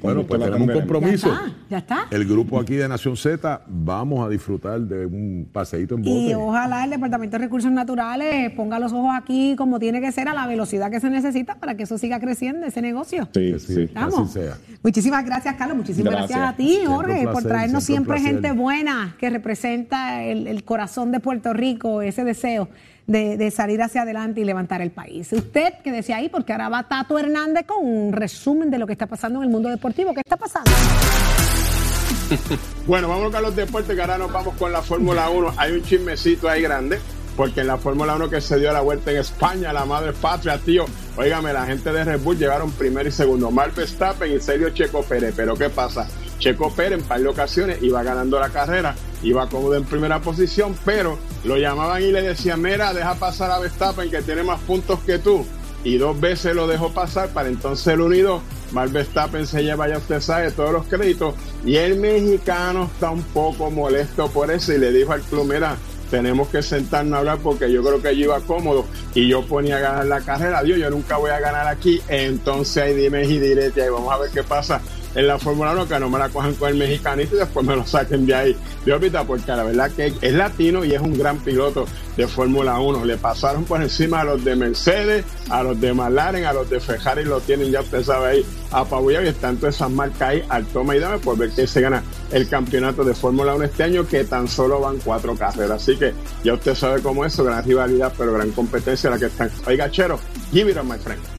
bueno, pues tenemos un compromiso. Ya está, El grupo aquí de Nación Z vamos a disfrutar de un paseíto en bote. Y ojalá el Departamento de Recursos Naturales ponga los ojos aquí como tiene que ser a la velocidad que se necesita para que eso siga creciendo, ese negocio. Sí, sí, así sea. Muchísimas gracias, Carlos. Muchísimas gracias, a ti, Jorge, por traernos siempre, gente buena que representa el corazón de Puerto Rico, ese deseo de, salir hacia adelante y levantar el país. Usted, que decía ahí, porque ahora va Tato Hernández con un resumen de lo que está pasando en el mundo deportivo. ¿Qué está pasando? Bueno, vamos a los deportes, que ahora nos vamos con la Fórmula 1. Hay un chismecito ahí grande, porque en la Fórmula 1 que se dio la vuelta en España, la madre patria, tío, óigame, la gente de Red Bull llevaron primero y segundo, Mark Verstappen y Sergio Checo Pérez, pero ¿qué pasa? Checo Pérez en par de ocasiones iba ganando la carrera, iba cómodo en primera posición, pero lo llamaban y le decían, mira, deja pasar a Verstappen que tiene más puntos que tú. Y dos veces lo dejó pasar para entonces el unido. Mal Verstappen se lleva, ya usted sabe, todos los créditos. Y el mexicano está un poco molesto por eso y le dijo al club, mira, tenemos que sentarnos a hablar porque yo creo que yo iba cómodo y yo ponía a ganar la carrera. Dios, yo nunca voy a ganar aquí. Entonces ahí dime y direte y vamos a ver qué pasa en la Fórmula 1 que no me la cojan con el mexicanito y después me lo saquen de ahí de órbita, porque la verdad que es latino y es un gran piloto de Fórmula 1. Le pasaron por encima a los de Mercedes, a los de McLaren, a los de Ferrari, lo tienen, ya usted sabe ahí, apabullado y están todas esas marcas ahí al toma y dame por ver que se gana el campeonato de Fórmula 1 este año, que tan solo van cuatro carreras. Así que ya usted sabe cómo es gran rivalidad, pero gran competencia la que están. Oiga, Chero, give it on, my friend